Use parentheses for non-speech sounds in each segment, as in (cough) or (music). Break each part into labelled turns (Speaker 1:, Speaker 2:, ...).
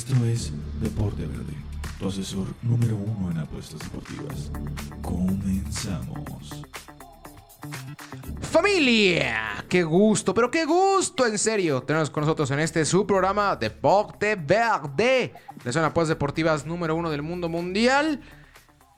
Speaker 1: Esto es Deporte Verde, tu asesor número uno en apuestas deportivas. Comenzamos.
Speaker 2: Familia, qué gusto, pero qué gusto, en serio, tenemos con nosotros en este su programa Deporte Verde, la zona apuestas deportivas número uno del mundo mundial.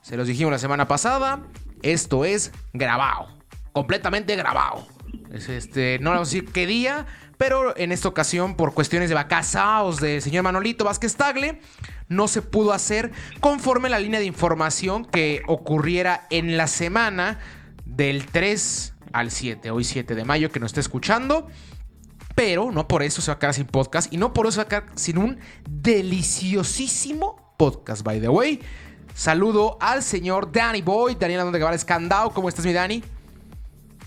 Speaker 2: Se los dijimos la semana pasada, esto es grabado, completamente grabado. Es este, no vamos a decir qué día, pero en esta ocasión, por cuestiones de vacasaos del señor Manolito Vázquez Tagle, no se pudo hacer conforme la línea de información que ocurriera en la semana del 3 al 7, hoy 7 de mayo, que nos está escuchando. Pero no por eso se va a quedar sin podcast y no por eso se va a quedar sin un deliciosísimo podcast, by the way. Saludo al señor Danny Boy, Daniel Andón de Escandao. ¿Cómo estás, mi Dani?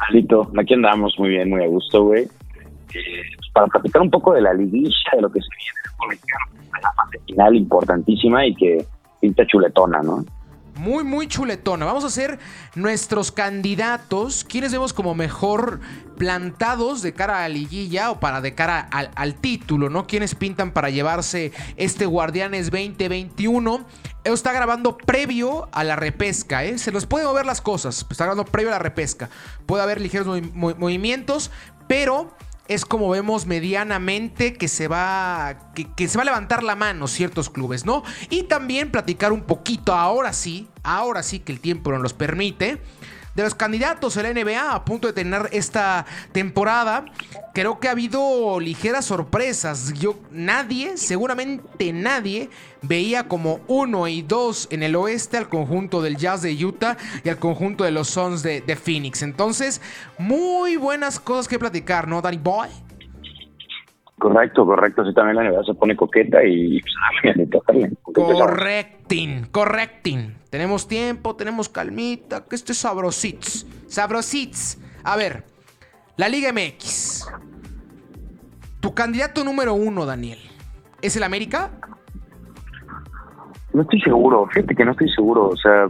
Speaker 3: Alito, aquí andamos muy bien, muy a gusto, güey. Pues, para platicar un poco de la liguilla, de lo que se viene en la fase final importantísima y que pinta chuletona, ¿no?
Speaker 2: Muy, muy chuletona. Vamos a hacer nuestros candidatos. ¿Quiénes vemos como mejor plantados de cara a la liguilla o para de cara al, título, ¿no? ¿Quiénes pintan para llevarse este Guardianes 2021? Esto está grabando previo a la repesca, ¿eh? Se los puede mover las cosas. Está grabando previo a la repesca. Puede haber ligeros movi- movi- movimientos, pero es como vemos medianamente que se va que, que se va a levantar la mano ciertos clubes, ¿no? Y también platicar un poquito ahora sí, ahora sí que el tiempo nos los permite. De los candidatos a la NBA a punto de tener esta temporada, creo que ha habido ligeras sorpresas. Yo, nadie, seguramente nadie, veía como uno y dos en el oeste al conjunto del Jazz de Utah y al conjunto de los Suns de, de Phoenix. Entonces, muy buenas cosas que platicar, ¿no, Danny Boy?
Speaker 3: Correcto, correcto. Así también la NBA se pone coqueta y pues, a mí me toca bien.
Speaker 2: Correctin, correctin. Tenemos tiempo, tenemos calmita, que este es sabrosits. Sabrosits. A ver, la Liga MX. Tu candidato número uno, Daniel, ¿es el América?
Speaker 3: No estoy seguro, fíjate que no estoy seguro. O sea,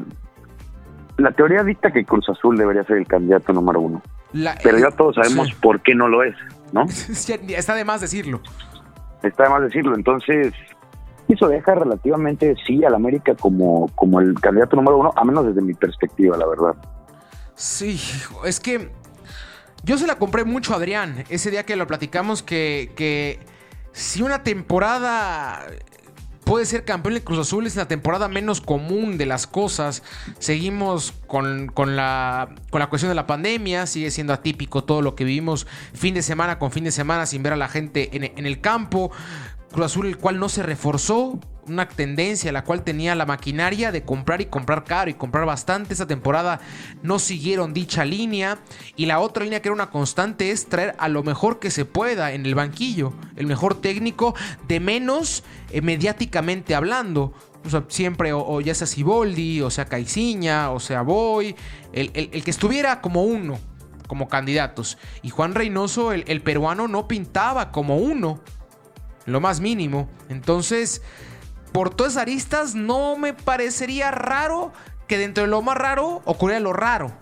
Speaker 3: la teoría dicta que Cruz Azul debería ser el candidato número uno.
Speaker 2: La-
Speaker 3: Pero
Speaker 2: eh,
Speaker 3: ya todos sabemos
Speaker 2: sí.
Speaker 3: por qué no lo es, ¿no? (laughs)
Speaker 2: Está de más decirlo.
Speaker 3: Está de más decirlo. Entonces, eso deja relativamente sí al América como, como el candidato número uno, a menos desde mi perspectiva, la verdad.
Speaker 2: Sí, es que yo se la compré mucho a Adrián ese día que lo platicamos que, que si una temporada puede ser campeón de Cruz Azul es la temporada menos común de las cosas. Seguimos con, con la, con la cuestión de la pandemia, sigue siendo atípico todo lo que vivimos fin de semana con fin de semana sin ver a la gente en, en el campo. Cruz Azul, el cual no se reforzó, una tendencia la cual tenía la maquinaria de comprar y comprar caro y comprar bastante. Esta temporada no siguieron dicha línea. Y la otra línea que era una constante es traer a lo mejor que se pueda en el banquillo, el mejor técnico, de menos eh, mediáticamente hablando. Siempre, o, ya sea Siboldi, o sea Caiciña, o sea Boy, el, el- que estuviera como uno, como candidatos. Y Juan Reynoso, el peruano, no pintaba como uno lo más mínimo. Entonces, por todas esas aristas, no me parecería raro que dentro de lo más raro ocurriera lo raro.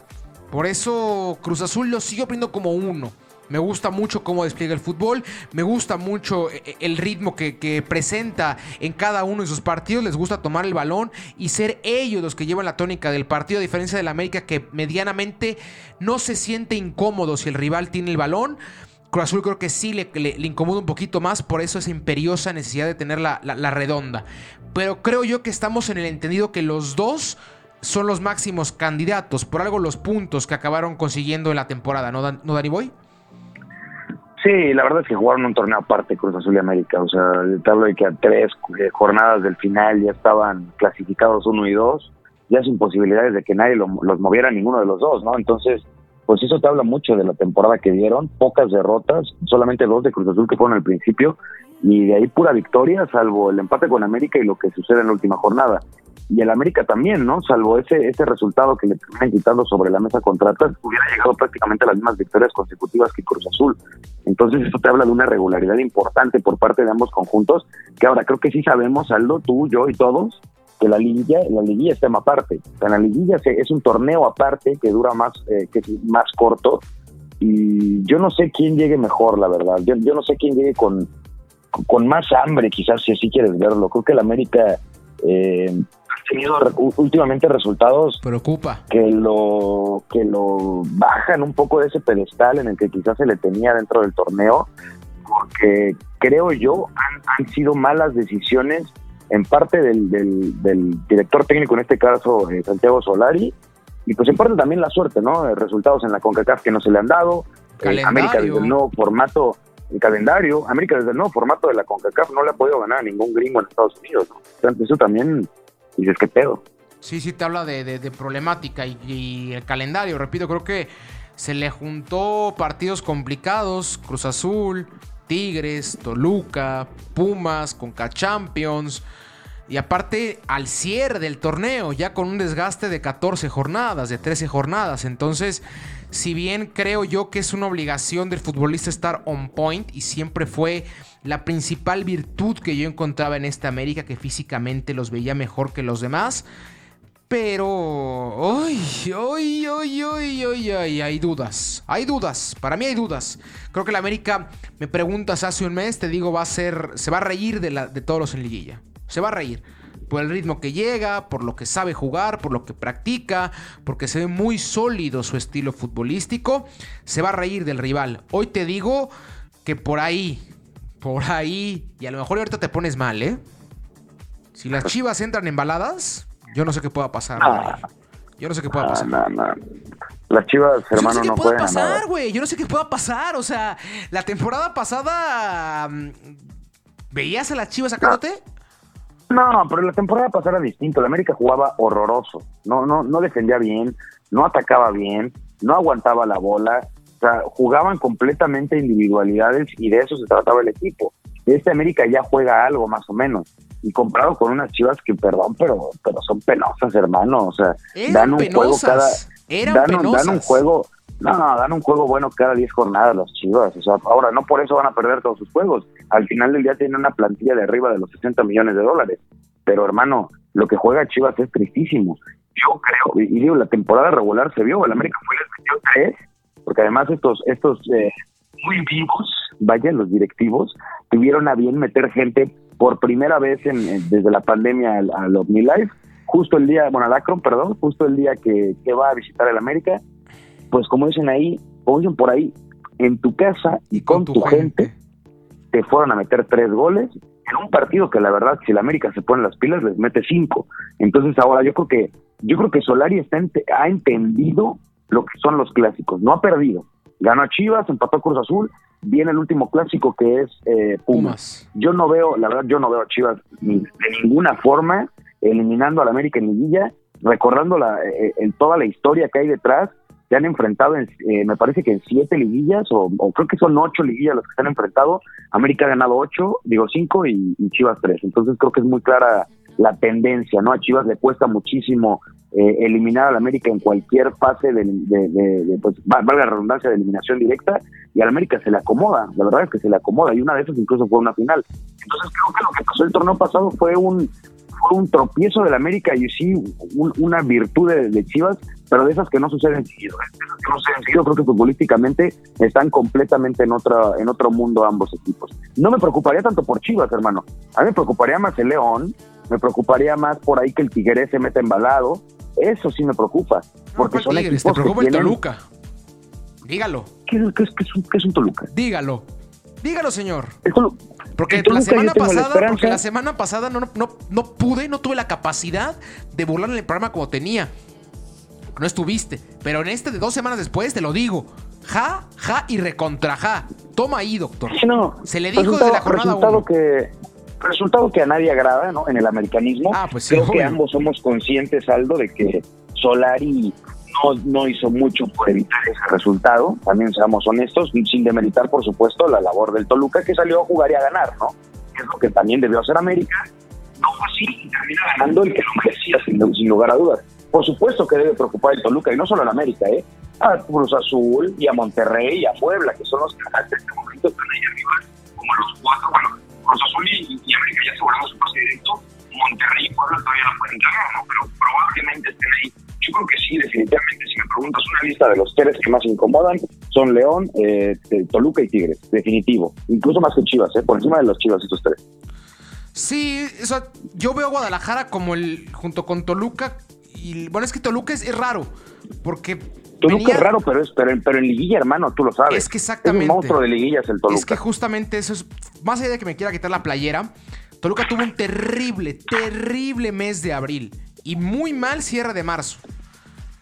Speaker 2: Por eso Cruz Azul lo sigo poniendo como uno. Me gusta mucho cómo despliega el fútbol, me gusta mucho eh, el ritmo que, que presenta en cada uno de sus partidos, les gusta tomar el balón y ser ellos los que llevan la tónica del partido, a diferencia del América que medianamente no se siente incómodo si el rival tiene el balón. Cruz Azul creo que sí le, incomoda un poquito más, por eso esa imperiosa necesidad de tener la, la- la redonda. Pero creo yo que estamos en el entendido que los dos son los máximos candidatos, por algo los puntos que acabaron consiguiendo en la temporada, ¿no, Dan- ¿no Danny Boy?
Speaker 3: Sí, la verdad es que jugaron un torneo aparte Cruz Azul y América. O sea, te hablo de que a tres eh, jornadas del final ya estaban clasificados uno y dos, ya sin posibilidades de que nadie lo- los moviera ninguno de los dos, ¿no? Entonces, pues eso te habla mucho de la temporada que dieron, pocas derrotas, solamente dos de Cruz Azul que fueron al principio, y de ahí pura victoria, salvo el empate con América y lo que sucede en la última jornada. Y el América también, ¿no? Salvo ese ese resultado que le terminan quitando sobre la mesa contra Atlas, hubiera llegado prácticamente a las mismas victorias consecutivas que Cruz Azul. Entonces eso te habla de una regularidad importante por parte de ambos conjuntos, que ahora creo que sí sabemos, Aldo, tú, yo y todos, que la liguilla, la liguilla es tema aparte. O sea, la liguilla es un torneo aparte que dura más, eh, que es más corto. Y yo no sé quién llegue mejor, la verdad. Yo, yo no sé quién llegue con, con más hambre, quizás si así quieres verlo. Creo que el América eh, ha tenido últimamente resultados
Speaker 2: preocupa
Speaker 3: que lo que lo bajan un poco de ese pedestal en el que quizás se le tenía dentro del torneo, porque creo yo han, han sido malas decisiones en parte del, del, director técnico, en este caso eh, Santiago Solari, y pues en parte también la suerte, ¿no? Resultados en la CONCACAF que no se le han dado, eh, América desde el nuevo formato, el calendario, América desde el nuevo formato de la CONCACAF no le ha podido ganar a ningún gringo en Estados Unidos, ¿no? eso también dices que pedo.
Speaker 2: Sí, sí, te habla de, de, problemática y, y, el calendario, repito, creo que se le juntó partidos complicados, Cruz Azul, Tigres, Toluca, Pumas, Conca Champions. Y aparte al cierre del torneo, ya con un desgaste de 14 jornadas, de 13 jornadas. Entonces, si bien creo yo que es una obligación del futbolista estar on point y siempre fue la principal virtud que yo encontraba en esta América, que físicamente los veía mejor que los demás, pero. ¡Ay! ¡Ay, ay, ay, ay, ay! Hay dudas. Hay dudas. Para mí hay dudas. Creo que la América, me preguntas hace un mes, te digo, va a ser. Se va a reír de, de todos los en liguilla. Se va a reír. Por el ritmo que llega, por lo que sabe jugar, por lo que practica, porque se ve muy sólido su estilo futbolístico. Se va a reír del rival. Hoy te digo que por ahí, por ahí, y a lo mejor ahorita te pones mal, ¿eh? Si las chivas entran en baladas yo no sé qué pueda pasar. Yo no sé qué pueda pasar.
Speaker 3: Las chivas, hermano,
Speaker 2: Yo
Speaker 3: no sé
Speaker 2: qué
Speaker 3: pueda
Speaker 2: pasar, güey. Yo no sé qué pueda pasar. O sea, la temporada pasada. Mm, ¿Veías a las chivas sacándote?
Speaker 3: No, pero la temporada pasada era distinto. La América jugaba horroroso. No, no, no defendía bien, no atacaba bien, no aguantaba la bola. O sea, jugaban completamente individualidades y de eso se trataba el equipo. Este América ya juega algo más o menos y comparado con unas chivas que, perdón, pero, pero son penosas, hermano. O sea, dan un juego cada. dan, dan, un juego. No, dan un juego bueno cada 10 jornadas las chivas. O sea, ahora no por eso van a perder todos sus juegos. Al final del día tienen una plantilla de arriba de los 60 millones de dólares. Pero, hermano, lo que juega Chivas es tristísimo. Yo creo, y, digo, la temporada regular se vio, el América fue el 23, porque además estos, estos eh, muy vivos, vaya, los directivos, tuvieron a bien meter gente por primera vez en, desde la pandemia al, al OmniLife, justo el día, bueno, al Akron, perdón, justo el día que, va a visitar el América, pues como dicen ahí, como dicen por ahí, en tu casa y con, tu, gente. te fueron a meter tres goles en un partido que la verdad si el América se pone las pilas les mete cinco. Entonces ahora yo creo que yo creo que Solari está ha entendido lo que son los clásicos, no ha perdido. Ganó a Chivas, empató a Cruz Azul viene el último clásico que es eh, Pumas. Yo no veo, la verdad, yo no veo a Chivas de ninguna forma eliminando al América en liguilla, recordando la, eh, en toda la historia que hay detrás. Se han enfrentado, en, eh, me parece que en siete liguillas, o, creo que son ocho liguillas los que se han enfrentado. América ha ganado ocho, digo cinco, y, Chivas tres. Entonces creo que es muy clara la tendencia, ¿no? A Chivas le cuesta muchísimo eh, eliminar al América en cualquier fase de, de, pues, valga la redundancia, de eliminación directa, y al América se le acomoda, la verdad es que se le acomoda, y una de esas incluso fue una final. Entonces creo que lo que pasó el torneo pasado fue un, fue un tropiezo del América y sí una virtud de, Chivas, pero de esas que no suceden seguido. no suceden seguido, creo que futbolísticamente están completamente en otra, en otro mundo ambos equipos. No me preocuparía tanto por Chivas, hermano. A mí me preocuparía más el León, me preocuparía más por ahí que el Tigre se meta embalado, eso sí me preocupa. Porque son
Speaker 2: Tigres? ¿Te preocupa el Toluca? Dígalo.
Speaker 3: ¿Qué, es, un, Toluca?
Speaker 2: Dígalo. Dígalo, señor. porque la semana pasada, porque la semana pasada no, no, no pude, no tuve la capacidad de burlar en el programa como tenía. No estuviste. Pero en este de dos semanas después te lo digo. Ja, ja y recontra ja. Toma ahí, doctor.
Speaker 3: no.
Speaker 2: Se le dijo desde la jornada
Speaker 3: uno. que resultado que a nadie agrada, ¿no? En el americanismo.
Speaker 2: Ah, pues
Speaker 3: Creo que ambos somos conscientes, Aldo, de que Solari no, no hizo mucho por evitar ese resultado. También seamos honestos, sin demeritar, por supuesto, la labor del Toluca, que salió a jugar y a ganar, ¿no? Es lo que también debió hacer América. No fue así, y termina ganando el que lo merecía, sin, lugar a dudas. Por supuesto que debe preocupar el Toluca, y no solo en América, ¿eh? A Cruz Azul y a Monterrey y a Puebla, que son los que hasta este momento están ahí arriba, como los cuatro, bueno, Cruz Azul y, América ya aseguraron su pase directo. Monterrey y Puebla todavía no pueden ganar, ¿no? Pero probablemente estén ahí. Yo creo que sí, definitivamente, si me preguntas una lista de los tres que más incomodan, son León, eh, Toluca y Tigres, definitivo. Incluso más que Chivas, ¿eh? por encima de los Chivas estos tres.
Speaker 2: Sí, yo veo a Guadalajara como el, junto con Toluca, y bueno, es que Toluca es, raro, porque
Speaker 3: Toluca es raro, pero, es, pero, en liguilla, hermano, tú lo sabes.
Speaker 2: Es que exactamente.
Speaker 3: Es un monstruo de liguillas el Toluca.
Speaker 2: Es que justamente eso es. Más allá de que me quiera quitar la playera, Toluca tuvo un terrible, terrible mes de abril y muy mal cierre de marzo.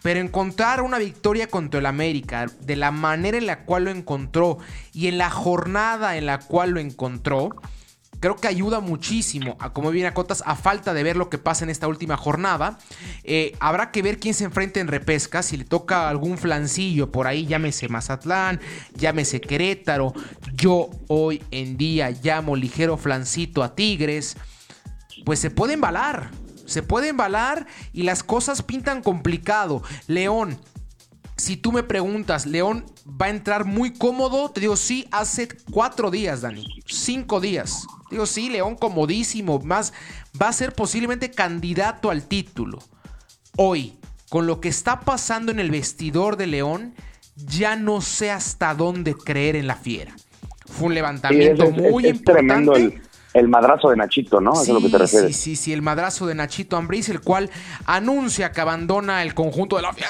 Speaker 2: Pero encontrar una victoria contra el América de la manera en la cual lo encontró y en la jornada en la cual lo encontró, creo que ayuda muchísimo a como viene a Cotas a falta de ver lo que pasa en esta última jornada. Eh, habrá que ver quién se enfrenta en repesca, si le toca algún flancillo por ahí, llámese Mazatlán, llámese Querétaro. Yo hoy en día llamo ligero flancito a Tigres. Pues se puede embalar se puede embalar y las cosas pintan complicado. León, si tú me preguntas, León va a entrar muy cómodo, te digo sí, hace cuatro días, Dani, cinco días. Digo sí, León comodísimo, más va a ser posiblemente candidato al título. Hoy, con lo que está pasando en el vestidor de León, ya no sé hasta dónde creer en la fiera. Fue un levantamiento muy importante
Speaker 3: el madrazo de Nachito, ¿no?
Speaker 2: Sí,
Speaker 3: es lo que te refieres.
Speaker 2: Sí, sí, sí, el madrazo de Nachito Ambriz, el cual anuncia que abandona el conjunto de la Fiera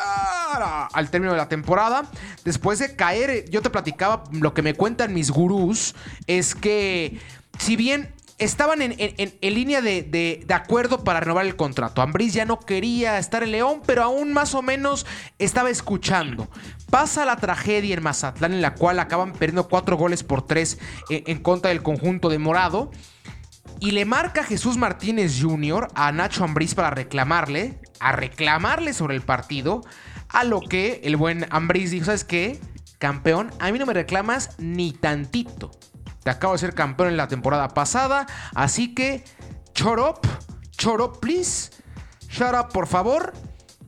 Speaker 2: al término de la temporada. Después de caer, yo te platicaba, lo que me cuentan mis gurús es que, si bien estaban en, línea de, acuerdo para renovar el contrato. Ambriz ya no quería estar en León, pero aún más o menos estaba escuchando. Pasa la tragedia en Mazatlán, en la cual acaban perdiendo cuatro goles por tres en, en contra del conjunto de Morado. Y le marca Jesús Martínez Jr. a Nacho Ambriz para reclamarle, a reclamarle sobre el partido. A lo que el buen Ambriz dijo: ¿Sabes qué? Campeón, a mí no me reclamas ni tantito. Te acabo de ser campeón en la temporada pasada. Así que, shut up, please. Shut up, por favor.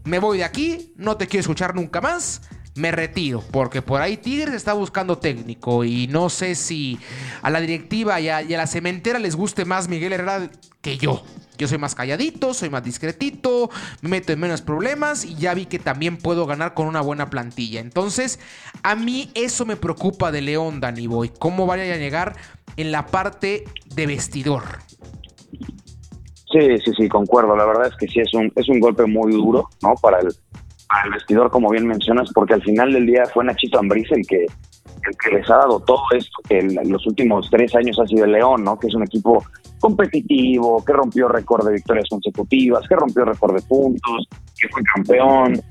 Speaker 2: Me voy de aquí. No te quiero escuchar nunca más me retiro, porque por ahí Tigres está buscando técnico y no sé si a la directiva y a, la cementera les guste más Miguel Herrera que yo. Yo soy más calladito, soy más discretito, me meto en menos problemas y ya vi que también puedo ganar con una buena plantilla. Entonces, a mí eso me preocupa de León, Danny Boy. ¿Cómo vaya a llegar en la parte de vestidor?
Speaker 3: Sí, sí, sí, concuerdo. La verdad es que sí es un, es un golpe muy duro, ¿no? Para el, al vestidor, como bien mencionas, porque al final del día fue Nachito Ambriz el que, el que les ha dado todo esto que en los últimos tres años ha sido el León, ¿no? Que es un equipo competitivo, que rompió récord de victorias consecutivas, que rompió récord de puntos, que fue campeón,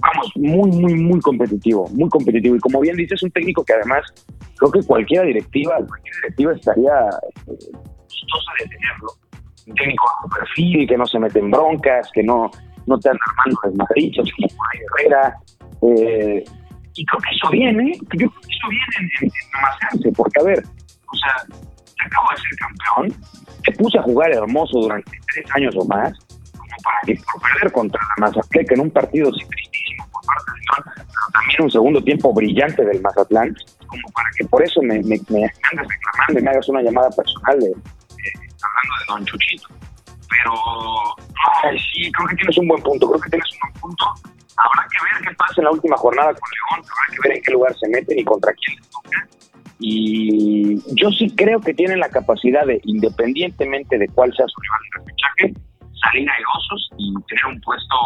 Speaker 3: vamos, muy, muy, muy competitivo, muy competitivo. Y como bien dices, un técnico que además creo que cualquiera directiva, cualquier directiva estaría eh, gustosa de tenerlo. Un técnico bajo perfil, que no se mete en broncas, que no, no te andan armando desmadritos como hay Herrera. Eh, y creo que eso viene, yo creo que eso viene en, en, porque a ver, o sea, te acabo de ser campeón, te puse a jugar hermoso durante tres años o más, como para que por perder contra la Mazatlán, que en un partido tristísimo por parte de León, pero también un segundo tiempo brillante del Mazatlán, como para que por eso me, me, me andes reclamando y me hagas una llamada personal de, hablando de Don Chuchito pero sí, creo que tienes un buen punto, creo que tienes un buen punto. Habrá que ver qué pasa en la última jornada con León, habrá que ver en qué lugar se meten y contra quién les toca. Y yo sí creo que tienen la capacidad de, independientemente de cuál sea su rival en repechaje, salir airosos y tener un puesto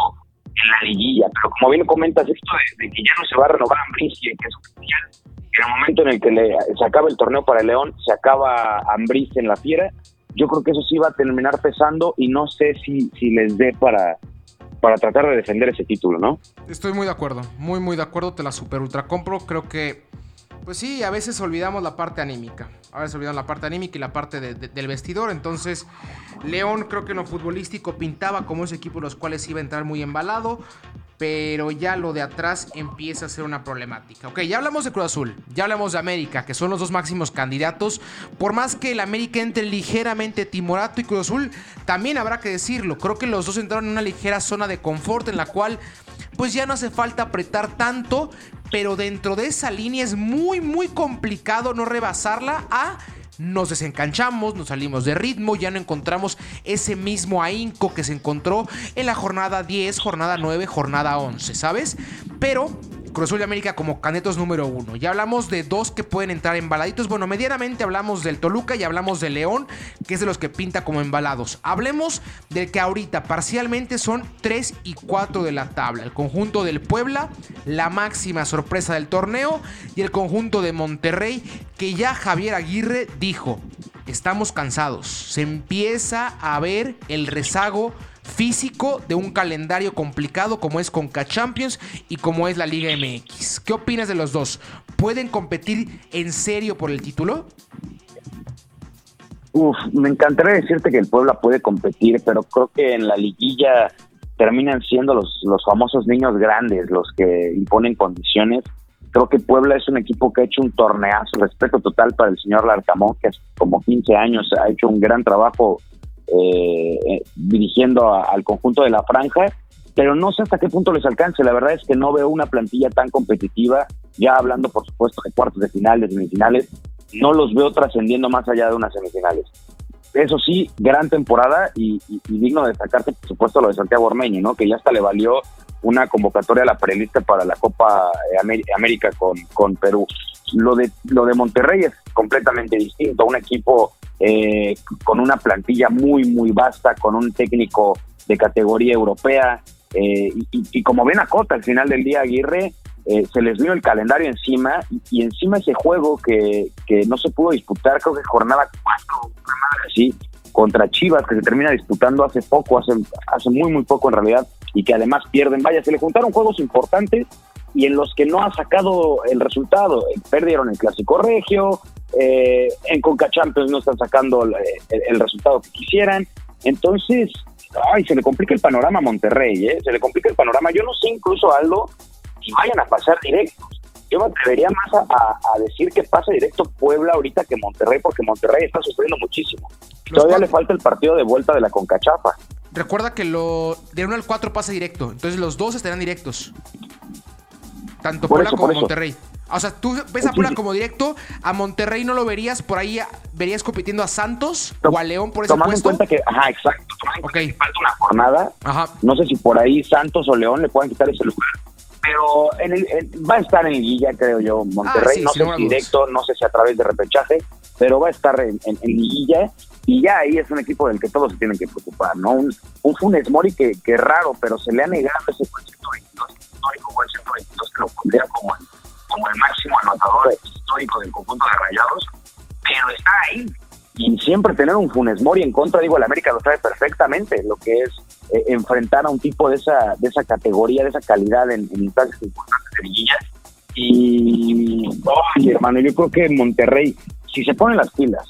Speaker 3: en la liguilla. Pero como bien comentas, esto de, que ya no se va a renovar Ambris y que es oficial, en el momento en el que se acaba el torneo para el León, se acaba Ambris en la fiera yo creo que eso sí va a terminar pesando y no sé si, si les dé para, para tratar de defender ese título, ¿no?
Speaker 2: Estoy muy de acuerdo, muy, muy de acuerdo, te la super ultra compro. Creo que, pues sí, a veces olvidamos la parte anímica. A veces olvidamos la parte anímica y la parte del vestidor. Entonces, León creo que en lo futbolístico pintaba como ese equipo los cuales iba a entrar muy embalado pero ya lo de atrás empieza a ser una problemática. Ok, ya hablamos de Cruz Azul, ya hablamos de América, que son los dos máximos candidatos. Por más que el América entre ligeramente timorato y Cruz Azul, también habrá que decirlo. Creo que los dos entraron en una ligera zona de confort en la cual pues ya no hace falta apretar tanto, pero dentro de esa línea es muy muy complicado no rebasarla a nos desencanchamos, nos salimos de ritmo, ya no encontramos ese mismo ahínco que se encontró en la jornada 10, jornada 9, jornada 11, ¿sabes? Pero Cruz Azul de América como canetos número uno. Ya hablamos de dos que pueden entrar embaladitos. Bueno, medianamente hablamos del Toluca y hablamos de León, que es de los que pinta como embalados. Hablemos del que ahorita parcialmente son 3 y 4 de la tabla. El conjunto del Puebla, la máxima sorpresa del torneo, y el conjunto de Monterrey, que ya Javier Aguirre dijo, estamos cansados. Se empieza a ver el rezago físico de un calendario complicado como es Conca Champions y como es la Liga MX. ¿Qué opinas de los dos? ¿Pueden competir en serio por el título?
Speaker 3: Uf, me encantaría decirte que el Puebla puede competir, pero creo que en la liguilla terminan siendo los, los famosos niños grandes los que imponen condiciones. Creo que Puebla es un equipo que ha hecho un torneazo, respeto total para el señor Larcamón, que hace como 15 años ha hecho un gran trabajo eh, eh, dirigiendo al conjunto de la franja, pero no sé hasta qué punto les alcance. La verdad es que no veo una plantilla tan competitiva, ya hablando por supuesto de cuartos de finales, semifinales, no los veo trascendiendo más allá de unas semifinales. Eso sí, gran temporada y, digno de destacarse, por supuesto, lo de Santiago Ormeño, ¿no? que ya hasta le valió una convocatoria a la prelista para la Copa América con, con Perú. Lo de, lo de Monterrey es completamente distinto, un equipo eh, con una plantilla muy, muy vasta, con un técnico de categoría europea. Eh, y, como ven a Cota al final del día, Aguirre, eh, se les vino el calendario encima y, encima ese juego que, que, no se pudo disputar, creo que jornada 4, así, contra Chivas, que se termina disputando hace poco, hace, hace muy, muy poco en realidad, y que además pierden. Vaya, se le juntaron juegos importantes y en los que no ha sacado el resultado. Perdieron el Clásico Regio, eh, en Conca Champions no están sacando el, resultado que quisieran. Entonces, ay, se le complica el panorama a Monterrey, ¿eh? se le complica el panorama. Yo no sé incluso algo si vayan a pasar directos. Yo me atrevería más a, decir que pasa directo Puebla ahorita que Monterrey, porque Monterrey está sufriendo muchísimo. Todavía le falta el partido de vuelta de la Concachafa.
Speaker 2: Recuerda que lo de 1 al 4 pasa directo, entonces los dos estarán directos. Tanto Puebla como Monterrey. O sea, tú ves a Puebla como directo, a Monterrey no lo verías, por ahí verías compitiendo a Santos o a León por ese
Speaker 3: Tomando en cuenta que, ajá, exacto, okay. falta una jornada, ajá. no sé si por ahí Santos o León le puedan quitar ese lugar, pero en el, va a estar en liguilla, creo yo, Monterrey, ah, no sé si directo, no sé si a través de repechaje, pero va a estar en, en, liguilla y ya ahí es un equipo del que todos se tienen que preocupar, ¿no? Un, un Funes Mori que, que raro, pero se le ha negado ese concepto histórico, el 122 que lo pondría como el como el máximo anotador histórico del conjunto de Rayados, pero está ahí. Y siempre tener un Funes Mori en contra, digo, el América lo sabe perfectamente, lo que es eh, enfrentar a un tipo de esa de esa categoría, de esa calidad en, instancias importantes de liguilla. Y, hermano, yo creo que Monterrey, si se ponen las pilas,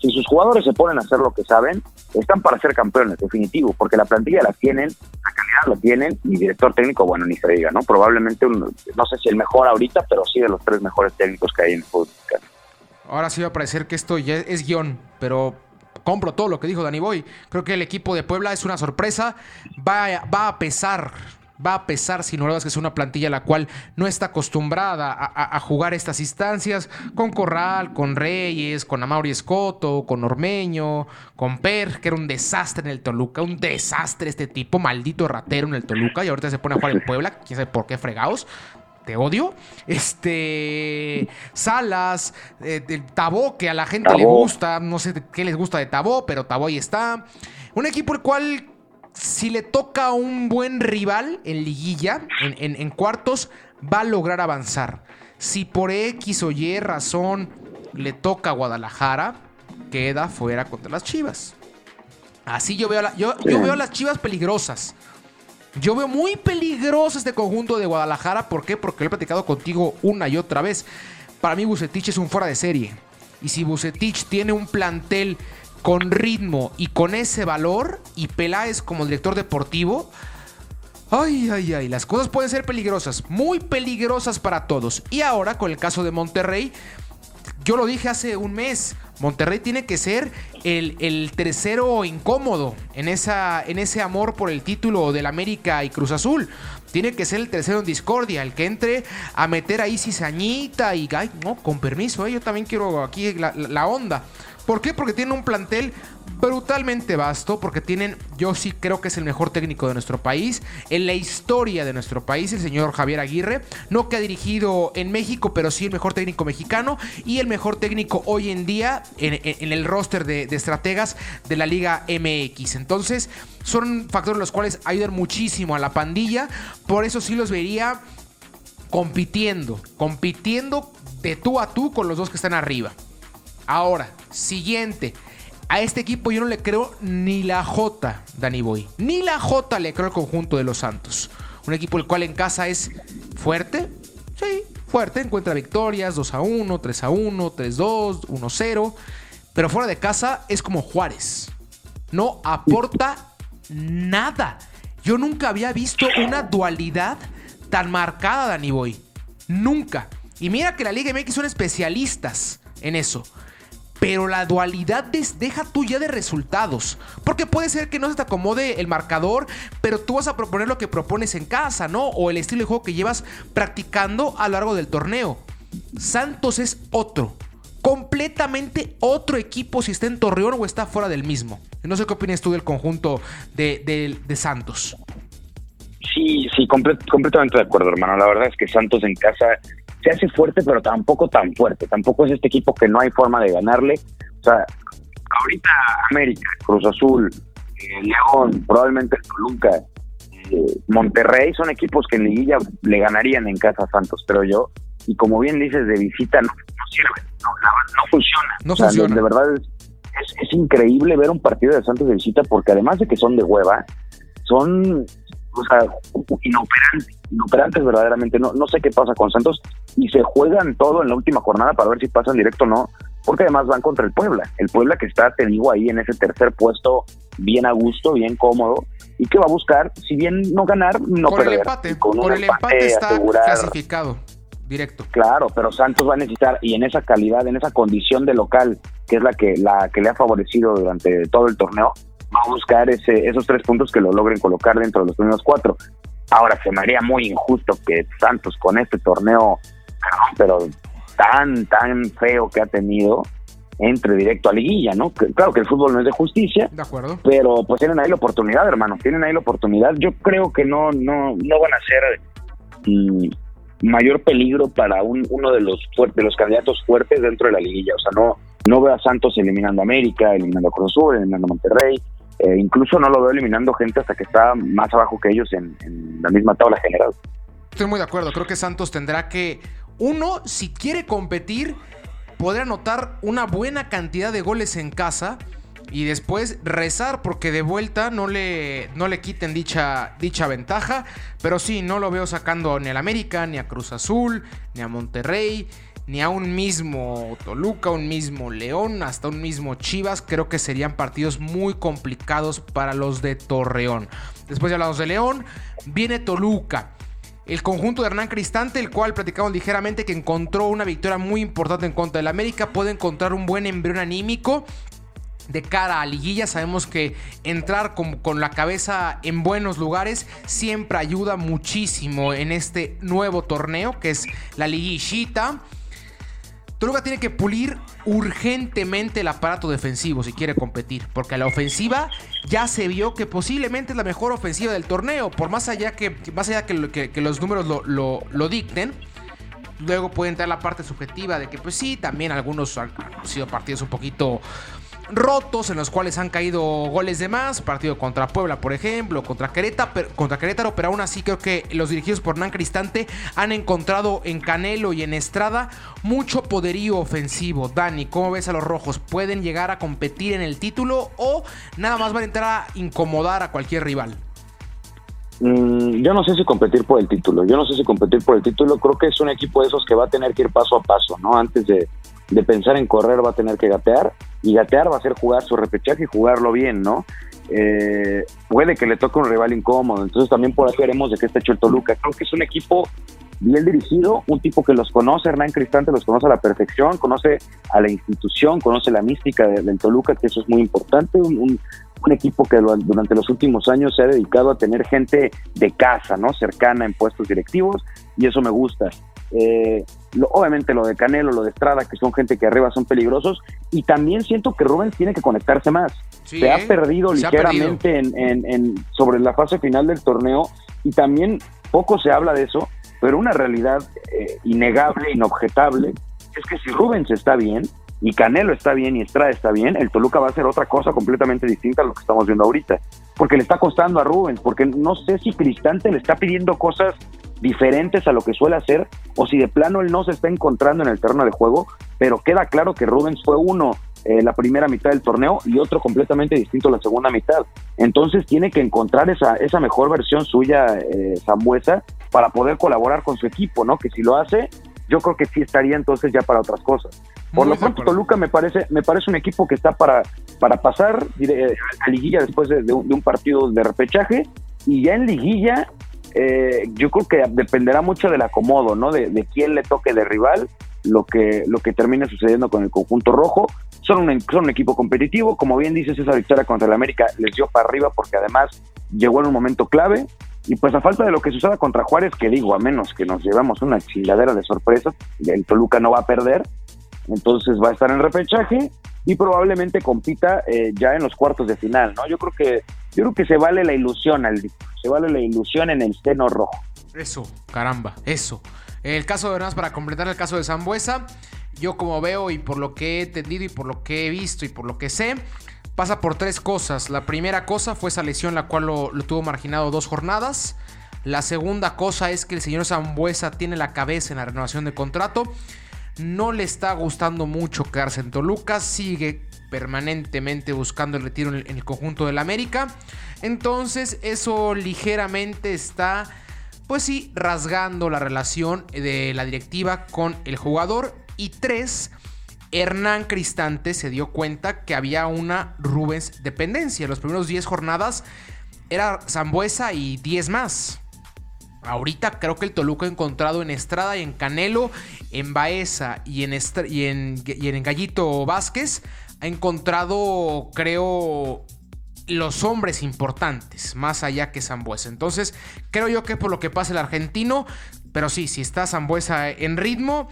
Speaker 3: si sus jugadores se ponen a hacer lo que saben, están para ser campeones, definitivo, porque la plantilla la tienen, la la tienen, y director técnico, bueno, ni se diga, ¿no? Probablemente, no sé si el mejor ahorita, pero sí de los tres mejores técnicos que hay en el fútbol
Speaker 2: Ahora sí va a parecer que esto ya es guion, pero compro todo lo que dijo Dani Boy. Creo que el equipo de Puebla es una sorpresa, va, va a pesar va a pesar sin dudas que es una plantilla la cual no está acostumbrada a, jugar estas instancias con Corral, con Reyes, con Amauri Escoto, con Ormeño, con Per, que era un desastre en el Toluca, un desastre este tipo, maldito ratero en el Toluca y ahorita se pone a jugar en (laughs) Puebla, quién sabe por qué fregados. Te odio. Este. Salas, eh, Tabó, que a la gente le gusta. No sé qué les gusta de Tabó, pero Tabó ahí está. Un equipo el cual si le toca a un buen rival en liguilla, en, cuartos, va a lograr avanzar. Si por X o Y razón le toca a Guadalajara, queda fuera contra las Chivas. Así yo veo, yo, yo veo a las Chivas peligrosas. Yo veo muy peligroso este conjunto de Guadalajara. ¿Por qué? Porque lo he platicado contigo una y otra vez. Para mí Bucetich es un fuera de serie. Y si Bucetich tiene un plantel con ritmo y con ese valor, y Peláez como director deportivo, ay, ay, ay, las cosas pueden ser peligrosas, muy peligrosas para todos. Y ahora con el caso de Monterrey, yo lo dije hace un mes, Monterrey tiene que ser el, tercero incómodo en, esa, en ese amor por el título del América y Cruz Azul. Tiene que ser el tercero en discordia, el que entre a meter ahí cizañita y, no, con permiso, eh, yo también quiero aquí la onda. ¿Por qué? Porque tienen un plantel brutalmente vasto, porque tienen, yo sí creo que es el mejor técnico de nuestro país, en la historia de nuestro país, el señor Javier Aguirre, no que ha dirigido en México, pero sí el mejor técnico mexicano y el mejor técnico hoy en día en, el roster de, de, estrategas de la Liga MX. Entonces, son factores los cuales ayudan muchísimo a la pandilla, por eso sí los vería compitiendo, compitiendo de tú a tú con los dos que están arriba. Ahora, siguiente. A este equipo yo no le creo ni la J, Danny Boy. Ni la J le creo al conjunto de los Santos. Un equipo el cual en casa es fuerte. Sí, fuerte. Encuentra victorias 2 a 1, 3 a 1, 3 2, 1 0. Pero fuera de casa es como Juárez. No aporta nada. Yo nunca había visto una dualidad tan marcada, Danny Boy. Nunca. Y mira que la Liga MX son especialistas en eso. Pero la dualidad deja tuya de resultados. Porque puede ser que no se te acomode el marcador, pero tú vas a proponer lo que propones en casa, ¿no? O el estilo de juego que llevas practicando a lo largo del torneo. Santos es otro. Completamente otro equipo si está en Torreón o está fuera del mismo. No sé qué opinas tú del conjunto de, Santos.
Speaker 3: Sí, sí, completamente de acuerdo, hermano. La verdad es que Santos en casa se hace fuerte, pero tampoco tan fuerte. Tampoco es este equipo que no hay forma de ganarle. O sea, ahorita América, Cruz Azul, eh, León, probablemente Toluca, eh, Monterrey son equipos que en liguilla le ganarían en casa a Santos, pero yo. Y como bien dices, de visita no, sirve, no, funciona.
Speaker 2: No funciona.
Speaker 3: De, verdad es, es increíble ver un partido de Santos de visita porque además de que son de hueva, son o sea, inoperantes, inoperantes verdaderamente. No, no sé qué pasa con Santos y se juegan todo en la última jornada para ver si pasan directo o no, porque además van contra el Puebla. El Puebla que está, te digo, ahí en ese tercer puesto, bien a gusto, bien cómodo, y que va a buscar, si bien no ganar, no
Speaker 2: con
Speaker 3: perder.
Speaker 2: El empate, con, el empate está clasificado. Directo.
Speaker 3: Claro, pero Santos va a necesitar, y en esa calidad, en esa condición de local, que es la que, la que le ha favorecido durante todo el torneo, va a buscar ese, esos tres puntos que lo logren colocar dentro de los primeros cuatro. Ahora, se me haría muy injusto que Santos con este torneo, (laughs) pero tan, tan feo que ha tenido, entre directo a liguilla, ¿no? Claro que el fútbol no es de justicia,
Speaker 2: de acuerdo.
Speaker 3: pero pues tienen ahí la oportunidad, hermano, tienen ahí la oportunidad. Yo creo que no, no, no van a ser mm, mayor peligro para un, uno de los de los candidatos fuertes dentro de la liguilla. O sea, no, no veo a Santos eliminando a América, eliminando a Cruz Azul, eliminando a Monterrey, eh, incluso no lo veo eliminando gente hasta que está más abajo que ellos en, la misma tabla general.
Speaker 2: Estoy muy de acuerdo. Creo que Santos tendrá que, uno, si quiere competir, poder anotar una buena cantidad de goles en casa y después rezar porque de vuelta no le, no le quiten dicha, dicha ventaja. Pero sí, no lo veo sacando ni al América, ni a Cruz Azul, ni a Monterrey ni a un mismo Toluca, un mismo León, hasta un mismo Chivas. Creo que serían partidos muy complicados para los de Torreón. Después de hablamos de León, viene Toluca. El conjunto de Hernán Cristante, el cual platicamos ligeramente que encontró una victoria muy importante en contra del América, puede encontrar un buen embrión anímico de cara a liguilla. Sabemos que entrar con, con, la cabeza en buenos lugares siempre ayuda muchísimo en este nuevo torneo que es la liguillita. Toluca tiene que pulir urgentemente el aparato defensivo si quiere competir, porque la ofensiva ya se vio que posiblemente es la mejor ofensiva del torneo, por más allá que, más allá que, los números lo, lo dicten. Luego puede entrar la parte subjetiva de que, pues sí, también algunos han sido partidos un poquito rotos en los cuales han caído goles de más. Partido contra Puebla, por ejemplo, contra Querétaro, contra Querétaro, pero aún así creo que los dirigidos por Nan Cristante han encontrado en Canelo y en Estrada mucho poderío ofensivo. Dani, ¿cómo ves a los rojos? ¿Pueden llegar a competir en el título o nada más van a entrar a incomodar a cualquier rival?
Speaker 3: Mm, yo no sé si competir por el título, yo no sé si competir por el título, creo que es un equipo de esos que va a tener que ir paso a paso, ¿no? Antes de, de pensar en correr va a tener que gatear y gatear va a ser jugar su repechaje y jugarlo bien, ¿no? Eh, puede que le toque un rival incómodo, entonces también por ahí veremos de qué está hecho el Toluca. Creo que es un equipo bien dirigido, un tipo que los conoce, Hernán Cristante los conoce a la perfección, conoce a la institución, conoce la mística del Toluca, que eso es muy importante, un, equipo que durante los últimos años se ha dedicado a tener gente de casa, ¿no? Cercana en puestos directivos, y eso me gusta. Eh, obviamente lo de Canelo, lo de Estrada, que son gente que arriba son peligrosos, y también siento que Rubens tiene que conectarse más. se ha perdido ligeramente En, sobre la fase final del torneo y también poco se habla de eso, pero una realidad eh, innegable, inobjetable, es que si Rubens está bien, y Canelo está bien y Estrada está bien, el Toluca va a hacer otra cosa completamente distinta a lo que estamos viendo ahorita. Porque le está costando a Rubens, porque no sé si Cristante le está pidiendo cosas diferentes a lo que suele hacer o si de plano él no se está encontrando en el terreno de juego, pero queda claro que Rubens fue uno eh, la primera mitad del torneo y otro completamente distinto la segunda mitad. Entonces tiene que encontrar esa, esa mejor versión suya, eh, para poder colaborar con su equipo, ¿no? Que si lo hace, yo creo que sí estaría entonces ya para otras cosas. Por lo pronto, Toluca me parece, me parece un equipo que está para, para pasar a liguilla después de, un partido de repechaje y ya en liguilla eh, yo creo que dependerá mucho del acomodo, ¿no? De, quién le toque de rival, lo que, lo que termine sucediendo con el conjunto rojo. Son un, son un equipo competitivo, como bien dices, esa victoria contra el América les dio para arriba porque además llegó en un momento clave. Y pues a falta de lo que suceda contra Juárez, que digo, a menos que nos llevamos una chingadera de sorpresas, el Toluca no va a perder, entonces va a estar en repechaje y probablemente compita eh, ya en los cuartos de final, ¿no? Yo creo que yo creo que se vale la ilusión, al se vale la ilusión en el seno rojo.
Speaker 2: Eso, caramba, eso. El caso de Hernández, para completar el caso de Zambuesa, yo como veo y por lo que he entendido y por lo que he visto y por lo que sé, pasa por tres cosas. La primera cosa fue esa lesión la cual lo, lo tuvo marginado dos jornadas. La segunda cosa es que el señor Zambuesa tiene la cabeza en la renovación de contrato no le está gustando mucho quedarse en Toluca, sigue permanentemente buscando el retiro en el, conjunto del América. Entonces eso ligeramente está, pues sí, rasgando la relación de la directiva con el jugador. Y tres, Hernán Cristante se dio cuenta que había una Rubens dependencia. Los primeros 10 jornadas era Zambuesa y 10 más. Ahorita creo que el Toluca ha encontrado en Estrada y en Canelo, en Baeza y en, y en, Gallito Vázquez, ha encontrado, creo, los hombres importantes, más allá que Zambuesa. Entonces, creo yo que por lo que pasa el argentino, pero sí, si está Zambuesa en ritmo,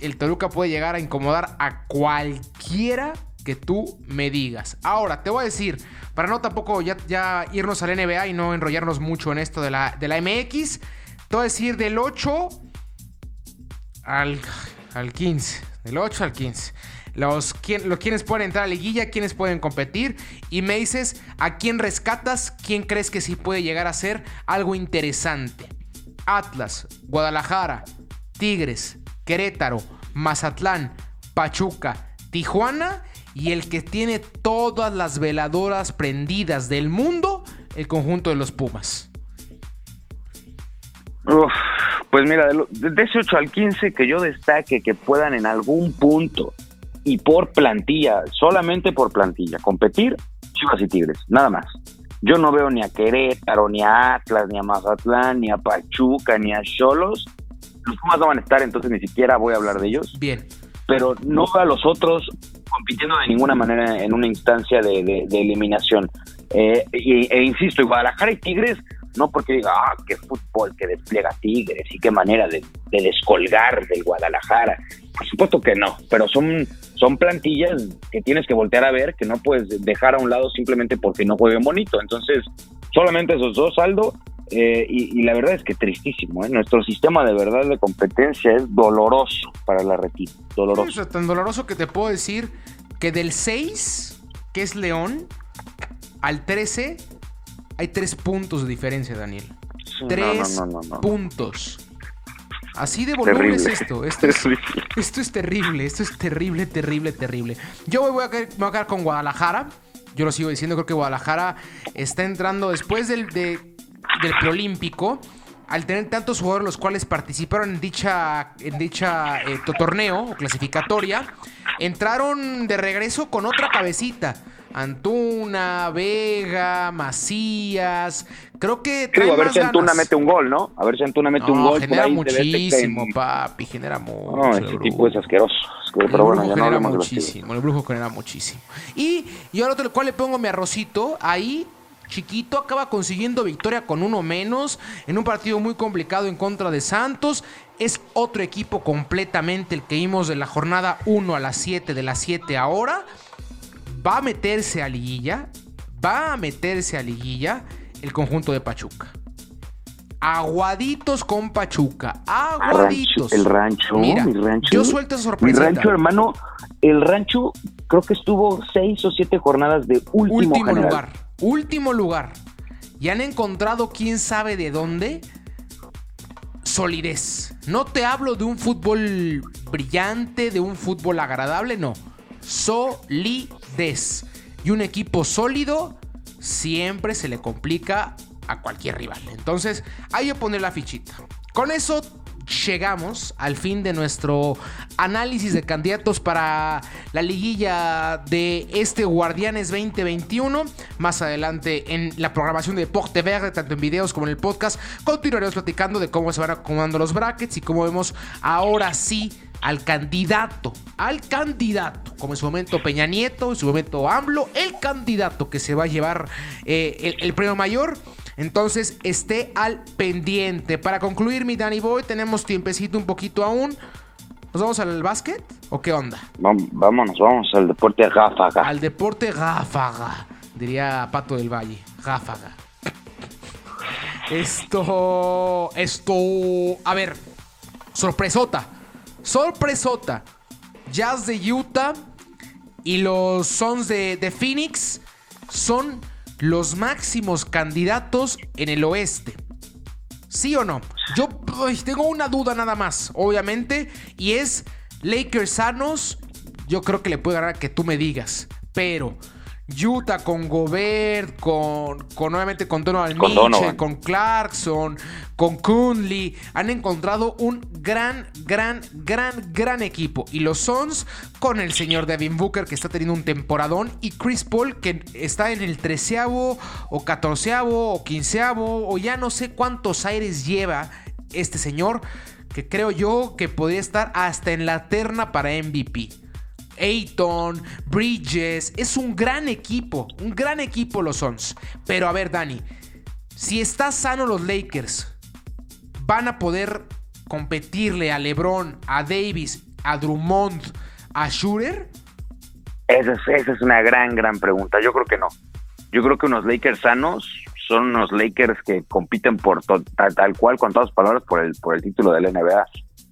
Speaker 2: el Toluca puede llegar a incomodar a cualquiera que tú me digas. Ahora, te voy a decir, para no tampoco ya, irnos al NBA y no enrollarnos mucho en esto de la, de la MX, te voy a decir del 8 al, al 15. Del 8 al 15. Los, los quienes pueden entrar a la liguilla, quienes pueden competir. Y me dices a quién rescatas, quién crees que sí puede llegar a ser algo interesante. Atlas, Guadalajara, Tigres, Querétaro, Mazatlán, Pachuca, Tijuana y el que tiene todas las veladoras prendidas del mundo, el conjunto de los Pumas.
Speaker 3: pues mira, de ese 8 al 15 que yo destaque que puedan en algún punto y por plantilla, solamente por plantilla, competir, Chivas y Tigres, nada más. Yo no veo ni a Querétaro, ni a Atlas, ni a Mazatlán, ni a Pachuca, ni a Cholos. Los Pumas no van a estar, entonces ni siquiera voy a hablar de ellos.
Speaker 2: Bien
Speaker 3: pero no a los otros compitiendo de ninguna manera en una instancia de, eliminación. Eh, e, insisto, y Guadalajara y Tigres, no porque diga, ah, qué fútbol que despliega Tigres y qué manera de, descolgar del Guadalajara. Por supuesto que no, pero son, son plantillas que tienes que voltear a ver, que no puedes dejar a un lado simplemente porque no jueguen bonito. Entonces, solamente esos dos, Aldo, eh, y, la verdad es que tristísimo. ¿eh? Nuestro sistema de verdad de competencia es doloroso para la retina. Doloroso.
Speaker 2: es tan doloroso que te puedo decir que del 6, que es León, al 13, hay 3 puntos de diferencia, Daniel. 3 puntos. Así de volumen es esto. (laughs) Esto es, esto es, terrible. Esto es terrible, terrible, terrible. Yo voy a, me voy a quedar con Guadalajara. Yo lo sigo diciendo, creo que Guadalajara está entrando después del, de del preolímpico, al tener tantos jugadores los cuales participaron en dicha, en dicha eh, torneo o clasificatoria, entraron de regreso con otra cabecita. Antuna, Vega, Macías. Creo que.
Speaker 3: a ver si Antuna mete un gol, ¿no? A ver si Antuna mete un gol.
Speaker 2: Genera muchísimo, papi. Genera mucho.
Speaker 3: No, ese tipo es asqueroso. Pero bueno, ya no hablemos
Speaker 2: muchísimo. El brujo genera muchísimo. Y yo al otro cual le pongo mi arrocito ahí chiquito, acaba consiguiendo victoria con uno menos en un partido muy complicado en contra de Santos. Es otro equipo completamente el que vimos de la jornada 1 a las 7, de las 7 ahora. Va a meterse a liguilla, va a meterse a liguilla el conjunto de Pachuca. Aguaditos con Pachuca. Aguaditos.
Speaker 3: El rancho,
Speaker 2: Mira,
Speaker 3: mi rancho.
Speaker 2: yo suelto esa
Speaker 3: Mi
Speaker 2: sorpresita.
Speaker 3: rancho, hermano, el rancho creo que estuvo seis o siete jornadas de último,
Speaker 2: último
Speaker 3: general.
Speaker 2: lugar. Último lugar. Y han encontrado quién sabe de dónde solidez. No te hablo de un fútbol brillante, de un fútbol agradable, no. Solidez. Y un equipo sólido siempre se le complica a cualquier rival. Entonces, ahí yo poner la fichita. Con eso llegamos al fin de nuestro análisis de candidatos para la liguilla de este Guardianes 2021. Más adelante en la programación de Porte Verde, tanto en videos como en el podcast, continuaremos platicando de cómo se van acomodando los brackets y cómo vemos ahora sí al candidato, al candidato, como en su momento Peña Nieto, en su momento AMLO, el candidato que se va a llevar eh, el, el premio mayor. Entonces esté al pendiente. Para concluir, mi Danny Boy, tenemos tiempecito un poquito aún. ¿Nos vamos al básquet o qué onda?
Speaker 3: Vámonos, vamos al deporte ráfaga.
Speaker 2: Al deporte ráfaga, diría Pato del Valle. Ráfaga. Esto, esto, a ver, sorpresota, sorpresota. Jazz de Utah y los Suns de, Phoenix son los máximos candidatos en el oeste. ¿Sí o no? Yo tengo una duda nada más, obviamente, y es Lakers sanos. Yo creo que le puede ganar que tú me digas, pero Utah con Gobert, con, con obviamente con Donovan
Speaker 3: Con
Speaker 2: Mitchell,
Speaker 3: Donovan.
Speaker 2: con Clarkson, con Conley, han encontrado un gran, gran, gran, gran equipo. Y los Suns con el señor Devin Booker que está teniendo un temporadón y Chris Paul que está en el treceavo o catorceavo o quinceavo o ya no sé cuántos aires lleva este señor que creo yo que podría estar hasta en la terna para MVP. Ayton, Bridges, es un gran equipo, un gran equipo los Suns. Pero a ver, Dani, si está sano los Lakers, van a poder competirle a LeBron, a Davis, a Drummond, a Shooter.
Speaker 3: Esa es, esa es una gran, gran pregunta. Yo creo que no. Yo creo que unos Lakers sanos son unos Lakers que compiten por tal cual, con todas las palabras, por el, por el título de la NBA.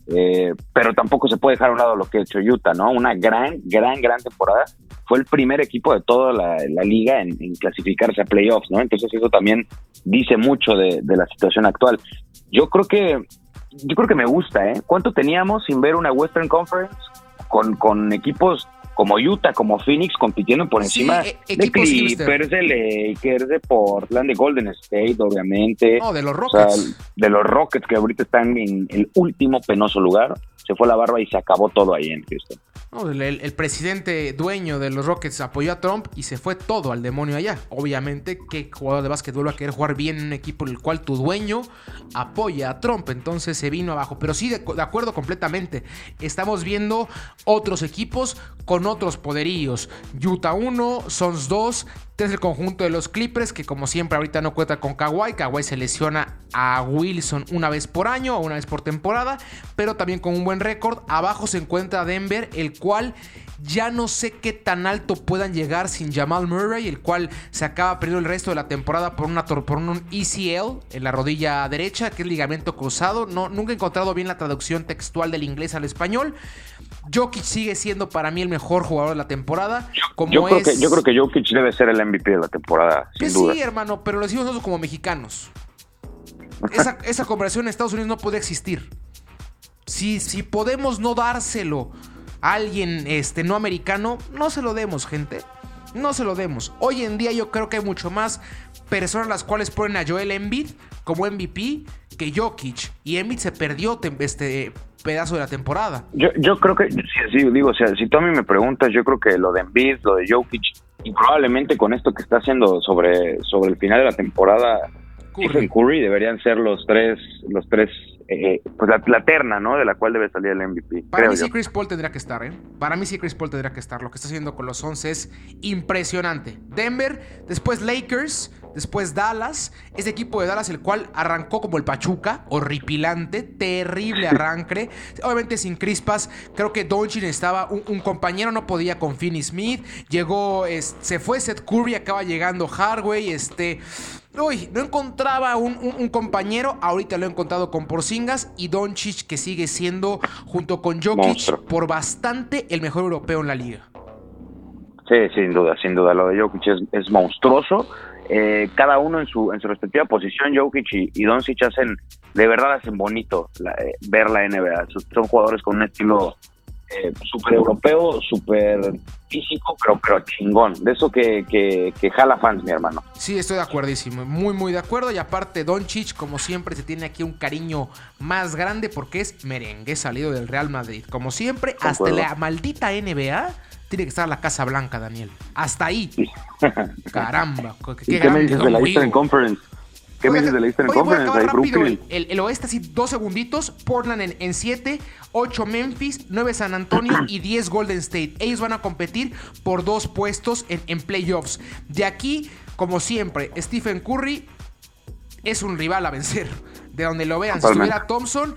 Speaker 3: Eh, pero tampoco se puede dejar a un lado lo que ha hecho Utah, ¿no? Una gran, gran, gran temporada. Fue el primer equipo de toda la, liga en, en clasificarse a playoffs, ¿no? Entonces eso también dice mucho de, de la situación actual. Yo creo que, yo creo que me gusta, ¿eh? ¿Cuánto teníamos sin ver una Western Conference con, con equipos como Utah, como Phoenix compitiendo por
Speaker 2: Sí,
Speaker 3: encima
Speaker 2: e-
Speaker 3: de. Clippers, de Lakers, de Portland, de Golden State, obviamente.
Speaker 2: No, de los
Speaker 3: O sea,
Speaker 2: Rockets.
Speaker 3: de los Rockets que ahorita están en el último penoso lugar. Se fue la barba y se acabó todo ahí en Houston.
Speaker 2: No, el, presidente dueño de los Rockets apoyó a Trump y se fue todo al demonio allá. Obviamente, ¿qué jugador de básquetbol va a querer jugar bien en un equipo en el cual tu dueño apoya a Trump? Entonces se vino abajo. Pero sí, de, de acuerdo completamente. Estamos viendo otros equipos con otros poderíos. Utah 1, Suns 2. Este es el conjunto de los Clippers que como siempre ahorita no cuenta con Kawhi. Kawhi se lesiona a Wilson una vez por año o una vez por temporada, pero también con un buen récord. Abajo se encuentra Denver, el cual ya no sé qué tan alto puedan llegar sin Jamal Murray, el cual se acaba perdiendo el resto de la temporada por, una, por un ECL en la rodilla derecha, que es ligamento cruzado. No, nunca he encontrado bien la traducción textual del inglés al español. Jokic sigue siendo para mí el mejor jugador de la temporada. Como
Speaker 3: Yo creo,
Speaker 2: es...
Speaker 3: que, yo creo que Jokic debe ser el MVP de la temporada, sin
Speaker 2: Que
Speaker 3: duda.
Speaker 2: sí, hermano, pero lo decimos nosotros como mexicanos. Esa, esa conversación en Estados Unidos no puede existir. Si, si podemos no dárselo a alguien este, no americano, no se lo demos, gente. No se lo demos. Hoy en día yo creo que hay mucho más personas las cuales ponen a Joel Embiid como MVP que Jokic. Y Embiid se perdió este pedazo de la temporada.
Speaker 3: Yo, yo creo que, sí, digo, o sea, si tú a mí me preguntas, yo creo que lo de Embiid, lo de Jokic, y probablemente con esto que está haciendo sobre, sobre el final de la temporada,
Speaker 2: Curry.
Speaker 3: Curry deberían ser los tres, los tres, eh, pues la, la terna, ¿no? De la cual debe salir el MVP.
Speaker 2: Para mí
Speaker 3: yo.
Speaker 2: sí Chris Paul tendría que estar, ¿eh? Para mí sí Chris Paul tendría que estar. Lo que está haciendo con los 11 es impresionante. Denver, después Lakers, después Dallas, ese equipo de Dallas el cual arrancó como el Pachuca, horripilante, terrible (laughs) arranque, obviamente sin crispas, creo que Doncic estaba, un, compañero no podía con Finney Smith, llegó, se fue Seth Curry, acaba llegando Hardway, este... Uy, no encontraba un, compañero, ahorita lo he encontrado con Porcingas y Doncic que sigue siendo, junto con Jokic, por bastante el mejor europeo en la liga.
Speaker 3: Sí, sin duda, sin duda. Lo de Jokic es, monstruoso. Eh, cada uno en su en su respectiva posición, Jokic y, y Doncic hacen, de verdad hacen bonito eh, ver la NBA. Son jugadores con un estilo eh, súper europeo, súper físico, pero, pero chingón. De eso que, que, que, jala fans, mi hermano.
Speaker 2: Sí, estoy de acuerdísimo. Muy, muy de acuerdo. Y aparte, Doncic, como siempre, se tiene aquí un cariño más grande porque es merengue salido del Real Madrid. Como siempre, hasta la maldita NBA tiene que estar la Casa Blanca, Daniel. Hasta ahí. (laughs) Caramba.
Speaker 3: Qué, ¿Qué me dices de la Eastern Conference? ¿Qué me dices de la Eastern Conference?
Speaker 2: El, oeste, así, dos segunditos. Portland en 7, 8 Memphis, 9 San Antonio y 10 Golden State. Ellos van a competir por dos puestos en, en playoffs. De aquí, como siempre, Stephen Curry es un rival a vencer. De donde lo vean. Si estuviera Thompson,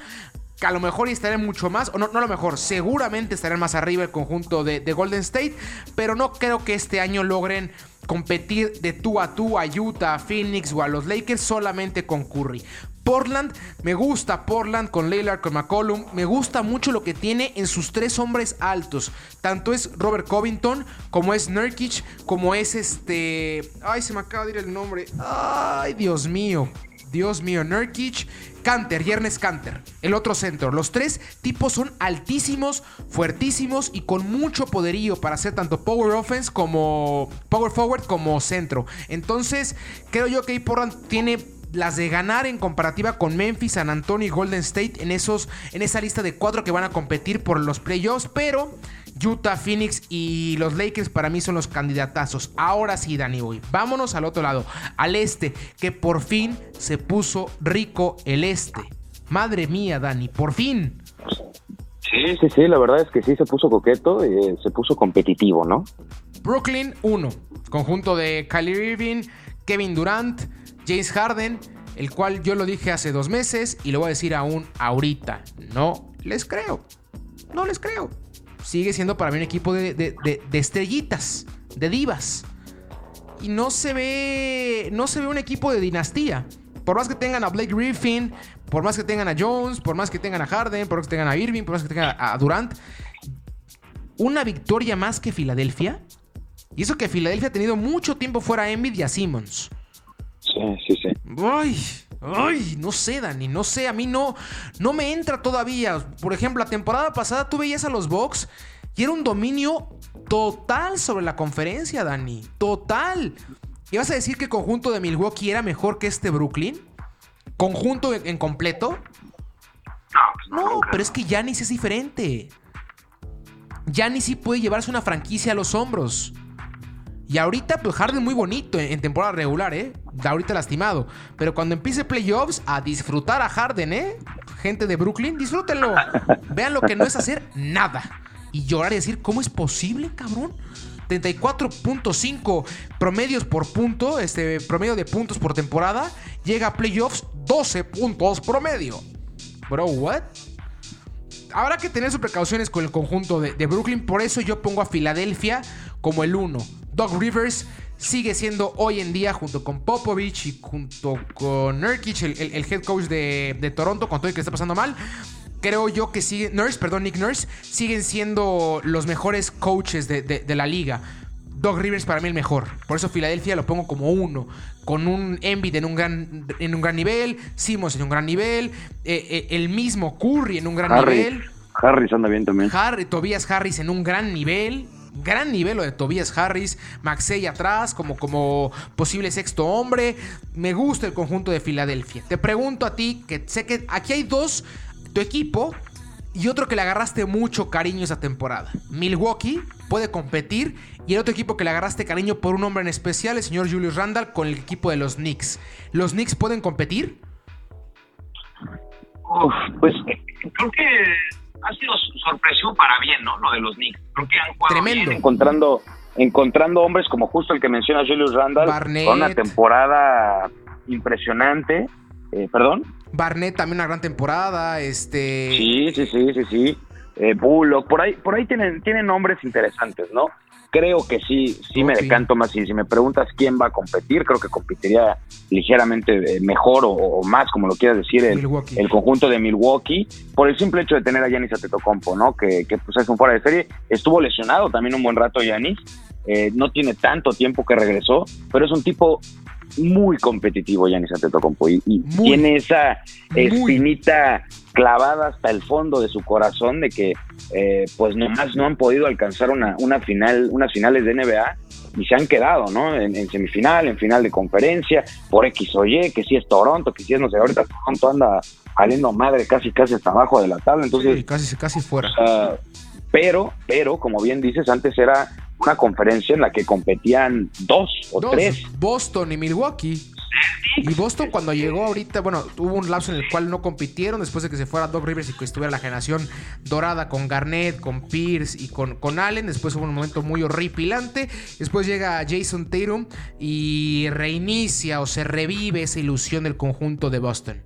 Speaker 2: que a lo mejor estaré mucho más, o no, no a lo mejor, seguramente estarán más arriba el conjunto de, Golden State, pero no creo que este año logren competir de tú a tú a Utah, a Phoenix o a los Lakers solamente con Curry. Portland, me gusta Portland con Lillard, con McCollum, me gusta mucho lo que tiene en sus tres hombres altos. Tanto es Robert Covington, como es Nurkic, como es este... Ay, se me acaba de ir el nombre. Ay, Dios mío. Dios mío, Nurkic, Canter, Yernes Canter, el otro centro. Los tres tipos son altísimos, fuertísimos y con mucho poderío para hacer tanto power offense como power forward como centro. Entonces, creo yo que Portland tiene las de ganar en comparativa con Memphis, San Antonio y Golden State en, esos, en esa lista de cuatro que van a competir por los playoffs, pero Utah, Phoenix y los Lakers para mí son los candidatazos. Ahora sí, Dani Boy, vámonos al otro lado, al este, que por fin se puso rico el este. Madre mía, Dani, por fin.
Speaker 3: Sí, sí, sí, la verdad es que sí se puso coqueto, y eh, se puso competitivo, ¿no?
Speaker 2: Brooklyn 1, conjunto de Kylie Irving, Kevin Durant, James Harden, el cual yo lo dije hace dos meses y lo voy a decir aún ahorita. No les creo. No les creo. Sigue siendo para mí un equipo de, estrellitas, de divas. Y no se ve. No se ve un equipo de dinastía. Por más que tengan a Blake Griffin, por más que tengan a Jones, por más que tengan a Harden, por más que tengan a Irving, por más que tengan a Durant. Una victoria más que Filadelfia. Y eso que Filadelfia ha tenido mucho tiempo fuera a Embiid y a Simmons.
Speaker 3: Sí, sí, sí.
Speaker 2: Ay, ay, no sé, Dani, no sé, a mí no, no me entra todavía. Por ejemplo, la temporada pasada tú veías a los Bucks y era un dominio total sobre la conferencia, Dani. Total. ¿Y vas a decir que el conjunto de Milwaukee era mejor que este Brooklyn? ¿Conjunto en, completo? No, no pero es que Yanis es diferente. Yanis sí puede llevarse una franquicia a los hombros. Y ahorita, pues Harden muy bonito en, temporada regular, ¿eh? Ahorita lastimado. Pero cuando empiece playoffs, a disfrutar a Harden, ¿eh? Gente de Brooklyn, disfrútenlo. (laughs) Vean lo que no es hacer nada. Y llorar y decir, ¿cómo es posible, cabrón? 34.5 promedios por punto, este promedio de puntos por temporada. Llega a playoffs 12 puntos promedio. Bro, ¿what? Habrá que tener sus precauciones con el conjunto de, de Brooklyn. Por eso yo pongo a Filadelfia como el 1. Doug Rivers sigue siendo hoy en día, junto con Popovich y junto con Nurkic, el, head coach de, Toronto, con todo el que está pasando mal. Creo yo que sigue, Nurse, perdón, Nick Nurse, siguen siendo los mejores coaches de, la liga. Doug Rivers para mí el mejor. Por eso Filadelfia lo pongo como uno. Con un Embiid en un gran, en un gran nivel. Simmons en un gran nivel. Eh, eh, el mismo Curry en un gran nivel.
Speaker 3: Harris anda bien también.
Speaker 2: Harry, Tobias Harris en un gran nivel gran nivel de Tobias Harris, Maxey atrás como, como posible sexto hombre. Me gusta el conjunto de Filadelfia. Te pregunto a ti, que sé que aquí hay dos, tu equipo y otro que le agarraste mucho cariño esa temporada. Milwaukee puede competir y el otro equipo que le agarraste cariño por un hombre en especial, el señor Julius Randall, con el equipo de los Knicks. ¿Los Knicks pueden competir?
Speaker 4: pues creo que ha sido sorpresión para bien, ¿no? Lo de los Knicks. Creo que han
Speaker 3: Tremendo. encontrando encontrando hombres como justo el que menciona Julius Randall,
Speaker 2: Barnett.
Speaker 3: con una temporada impresionante. Eh, ¿Perdón?
Speaker 2: Barnett también una gran temporada. Este.
Speaker 3: Sí, sí, sí, sí, sí. Eh, Bullock, por ahí, por ahí tienen, tienen nombres interesantes, ¿no? Creo que sí, sí me decanto más. Y si me preguntas quién va a competir, creo que competiría ligeramente eh, mejor o, o más, como lo quieras decir, el, conjunto de Milwaukee, por el simple hecho de tener a Yanis Antetokounmpo, ¿no? Que, que pues es un fuera de serie. Estuvo lesionado también un buen rato Yanis. Eh, no tiene tanto tiempo que regresó, pero es un tipo muy competitivo Yanis Antetokounmpo y, y
Speaker 2: Muy.
Speaker 3: tiene esa
Speaker 2: Muy.
Speaker 3: espinita clavada hasta el fondo de su corazón de que eh, pues nomás no han podido alcanzar una, una final, unas finales de NBA y se han quedado, ¿no? En, en semifinal, en final de conferencia, por X o Y, que si es Toronto, que si es no sé, ahorita Toronto anda saliendo madre casi casi hasta abajo de la tabla, entonces
Speaker 2: Sí, casi, casi fuera.
Speaker 3: Ah, pero, pero, como bien dices, antes era una conferencia en la que competían dos o
Speaker 2: Dos,
Speaker 3: tres.
Speaker 2: Boston y Milwaukee. Y Boston cuando llegó ahorita, bueno, hubo un lapso en el cual no compitieron después de que se fuera Doc Rivers y que estuviera la generación dorada con Garnett, con Pierce y con, con Allen. Después hubo un momento muy horripilante. Después llega Jason Tatum y reinicia o se revive esa ilusión del conjunto de Boston.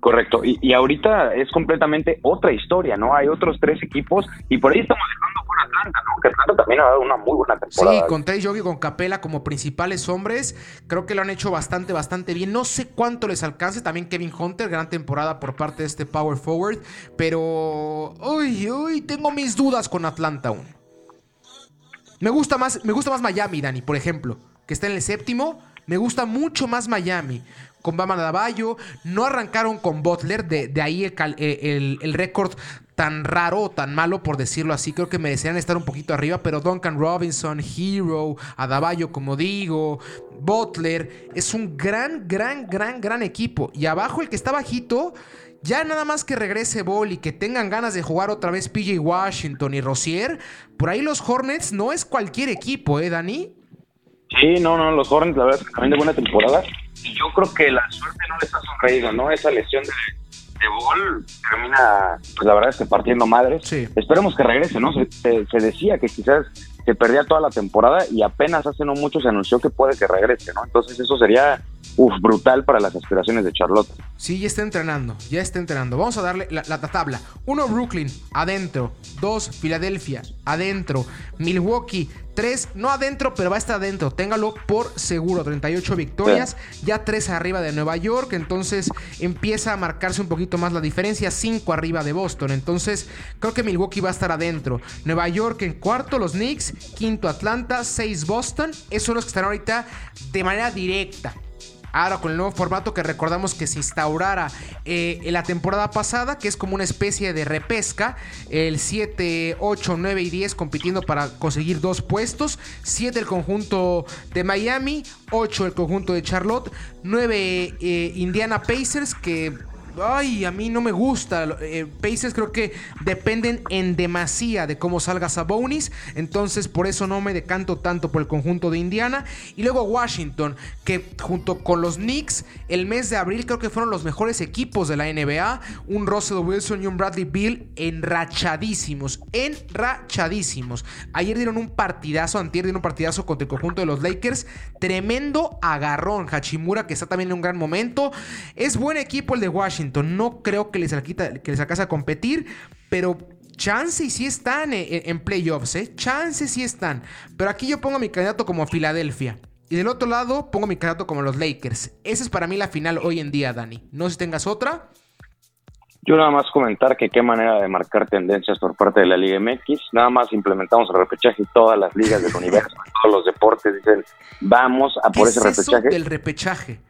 Speaker 3: Correcto. Y, y ahorita es completamente otra historia, ¿no? Hay otros tres equipos y por ahí estamos dejando Atlanta, ¿no? Que Atlanta también ha dado una muy buena temporada.
Speaker 2: Sí, con Trey Young y con Capela como principales hombres, creo que lo han hecho bastante, bastante bien. No sé cuánto les alcance. También Kevin Hunter, gran temporada por parte de este Power Forward. Pero, uy, uy, tengo mis dudas con Atlanta aún. Me gusta más, me gusta más Miami, Dani, por ejemplo, que está en el séptimo. Me gusta mucho más Miami. Con Bama Dabayo, no arrancaron con Butler, de, ahí eh, el- el récord tan raro tan malo, por decirlo así. Creo que merecían estar un poquito arriba, pero Duncan Robinson, Hero, Adabayo, como digo, Butler, es un gran, gran, gran, gran equipo. Y abajo el que está bajito, ya nada más que regrese Ball y que tengan ganas de jugar otra vez PJ Washington y Rosier, por ahí los Hornets no es cualquier equipo, ¿eh, Dani?
Speaker 3: Sí, no, no, los Hornets, la verdad también de buena temporada. Y yo creo que la suerte no les ha sonreído, ¿no? Esa lesión de, de Ball termina, pues la verdad es que partiendo madres.
Speaker 2: Sí.
Speaker 3: Esperemos que regrese, ¿no? Se, se- se decía que quizás se perdía toda la temporada y apenas hace no mucho se anunció que puede que regrese, ¿no? Entonces eso sería, uf, brutal para las aspiraciones de Charlotte.
Speaker 2: Sí, ya está entrenando, ya está entrenando. Vamos a darle la, la tabla. Uno, Brooklyn, adentro. Dos, Filadelfia, adentro. Milwaukee, tres, no adentro, pero va a estar adentro. Téngalo por seguro. 38 victorias, ya tres arriba de Nueva York. Entonces empieza a marcarse un poquito más la diferencia. Cinco arriba de Boston. Entonces creo que Milwaukee va a estar adentro. Nueva York en cuarto, los Knicks. Quinto, Atlanta. Seis, Boston. Esos son los que están ahorita de manera directa. Ahora con el nuevo formato que recordamos que se instaurara eh, en la temporada pasada, que es como una especie de repesca, el 7, 8, 9 y 10 compitiendo para conseguir dos puestos, 7 el conjunto de Miami, 8 el conjunto de Charlotte, 9 eh, Indiana Pacers que... Ay, a mí no me gusta. Eh, Pacers creo que dependen en demasía de cómo salga Sabonis. Entonces, por eso no me decanto tanto por el conjunto de Indiana. Y luego Washington, que junto con los Knicks, el mes de abril creo que fueron los mejores equipos de la NBA. Un Russell Wilson y un Bradley Bill enrachadísimos. Enrachadísimos. Ayer dieron un partidazo, antier dieron un partidazo contra el conjunto de los Lakers. Tremendo agarrón. Hachimura, que está también en un gran momento. Es buen equipo el de Washington. No creo que les, alquita, que les alcance a competir, pero chance y sí están en, en playoffs, ¿eh? Chance sí están. Pero aquí yo pongo mi candidato como Filadelfia. Y del otro lado pongo mi candidato como los Lakers. Esa es para mí la final hoy en día, Dani. No sé si tengas otra.
Speaker 3: Yo nada más comentar que qué manera de marcar tendencias por parte de la Liga MX. Nada más implementamos el repechaje y todas las ligas del universo, todos los deportes dicen, vamos a
Speaker 2: ¿Qué
Speaker 3: por
Speaker 2: es
Speaker 3: ese
Speaker 2: eso
Speaker 3: repechaje.
Speaker 2: del repechaje?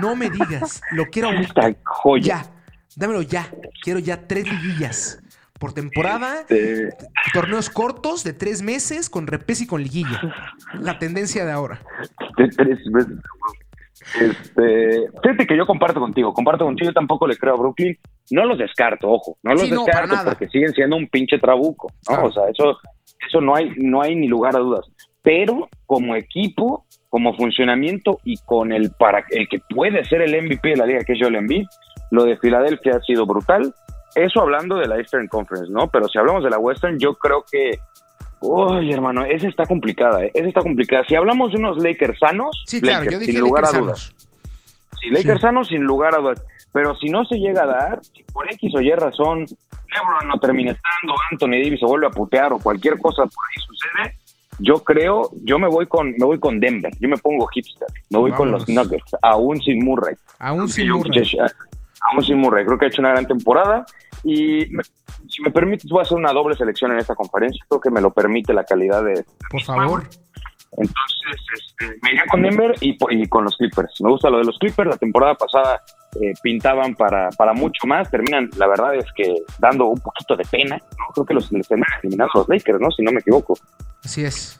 Speaker 2: No me digas. Lo quiero (laughs)
Speaker 3: Esta joya.
Speaker 2: ya. Dámelo ya. Quiero ya tres liguillas por temporada.
Speaker 3: Este,
Speaker 2: Torneos cortos de tres meses con repes y con liguilla. La tendencia de ahora.
Speaker 3: de tres veces. Este, fíjate que yo comparto contigo, comparto contigo, yo tampoco le creo a Brooklyn, no los descarto, ojo, no los
Speaker 2: Sí,
Speaker 3: descarto porque siguen siendo un pinche trabuco, ¿no?
Speaker 2: Claro.
Speaker 3: O sea, eso, eso no hay, no hay ni lugar a dudas. Pero como equipo, como funcionamiento y con el para el que puede ser el MVP de la liga, que es Joel Embiid, lo de Filadelfia ha sido brutal. Eso hablando de la Eastern Conference, ¿no? Pero si hablamos de la Western, yo creo que Uy, hermano, esa está complicada, ¿eh? esa está complicada. Si hablamos de unos Lakers sanos,
Speaker 2: Sí, claro,
Speaker 3: Lakers,
Speaker 2: yo dije
Speaker 3: sin lugar
Speaker 2: Lakers
Speaker 3: a dudas. Si Lakers
Speaker 2: Sí.
Speaker 3: sanos, sin lugar a dudas. Pero si no se llega a dar, si por X o Y razón LeBron no termina estando, Anthony Davis se vuelve a putear o cualquier cosa por ahí sucede, yo creo, yo me voy con me voy con Denver. Yo me pongo hipster. Me voy con los. Nuggets, aún sin Murray.
Speaker 2: Aún sin Murray.
Speaker 3: Aún sin Murray. Creo que ha hecho una gran temporada. Y si me permites, voy a hacer una doble selección en esta conferencia. Creo que me lo permite la calidad de,
Speaker 2: Por favor.
Speaker 3: entonces, este, me iría con Denver y, con los Clippers. Me gusta lo de los Clippers. La temporada pasada eh, pintaban para, para mucho más. Terminan, la verdad es que dando un poquito de pena. ¿no? Creo que los terminan eliminando a los Lakers, ¿no? Si no me equivoco.
Speaker 2: Así es.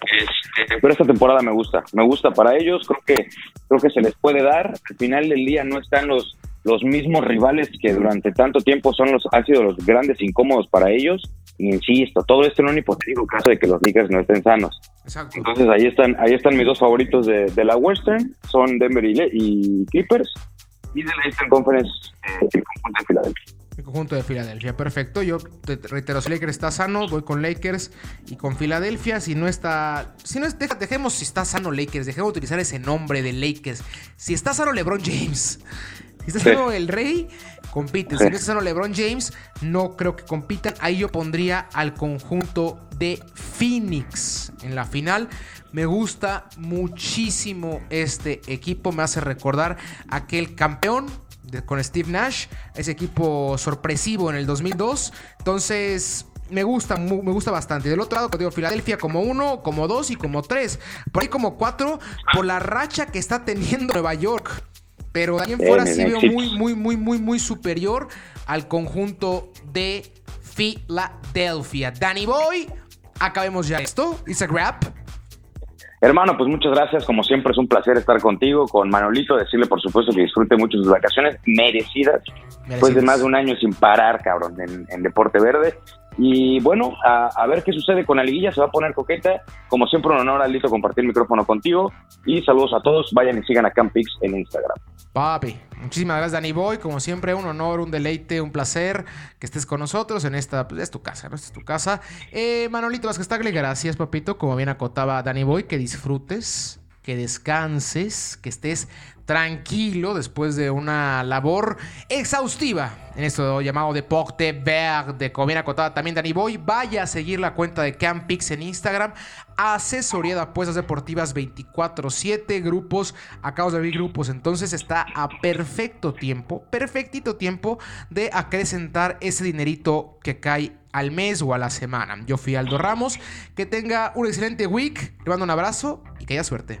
Speaker 3: Este, pero esta temporada me gusta. Me gusta para ellos. Creo que, creo que se les puede dar. Al final del día no están los, los mismos rivales que durante tanto tiempo son los, han sido los grandes incómodos para ellos. Y insisto, todo esto en un hipotético caso de que los Lakers no estén sanos.
Speaker 2: Exacto.
Speaker 3: Entonces ahí están, ahí están mis dos favoritos de, de la Western, son Denver y, Le- y Clippers, y de la Eastern Conference, eh, el conjunto de Filadelfia.
Speaker 2: El conjunto de Filadelfia. Perfecto. Yo te te reitero, si Lakers está sano, voy con Lakers y con Filadelfia. Si no está. Si no es, dejemos si está sano Lakers. Dejemos de utilizar ese nombre de Lakers. Si está sano LeBron James. Si está
Speaker 3: Sí.
Speaker 2: sano el Rey, compiten.
Speaker 3: Sí.
Speaker 2: Si no está sano LeBron James, no creo que compitan. Ahí yo pondría al conjunto de Phoenix en la final. Me gusta muchísimo este equipo. Me hace recordar aquel campeón de- con Steve Nash, ese equipo sorpresivo en el 2002. Entonces, me gusta, me gusta bastante. Del otro lado, te digo, Filadelfia como uno, como dos y como tres. Por ahí como cuatro, por la racha que está teniendo Nueva York. Pero de ahí en fuera
Speaker 3: bien,
Speaker 2: sí veo muy, muy, muy, muy, muy superior al conjunto de Filadelfia. Danny Boy, acabemos ya esto. It's a wrap.
Speaker 3: Hermano, pues muchas gracias, como siempre es un placer estar contigo, con Manolito, decirle por supuesto que disfrute mucho sus vacaciones merecidas, después de más de un año sin parar, cabrón, en, en Deporte Verde. Y bueno, a, ver qué sucede con la liguilla, se va a poner coqueta. Como siempre, un honor, Alito, compartir el micrófono contigo. Y saludos a todos, vayan y sigan a Campix en Instagram.
Speaker 2: Papi, muchísimas gracias Danny Boy, como siempre un honor, un deleite, un placer que estés con nosotros en esta, pues es tu casa, ¿no? Esta es tu casa. Eh, Manolito Vázquez Tagle, gracias papito, como bien acotaba Danny Boy, que disfrutes, que descanses, que estés tranquilo después de una labor exhaustiva en esto llamado Deporte Verde, como bien acotaba también Danny Boy. Vaya a seguir la cuenta de Campix en Instagram, asesoría de apuestas deportivas 24/7, grupos, acabamos de abrir grupos, entonces está a perfecto tiempo, perfectito tiempo de acrecentar ese dinerito que cae al mes o a la semana. Yo fui Aldo Ramos, que tenga un excelente week, le mando un abrazo y que haya suerte.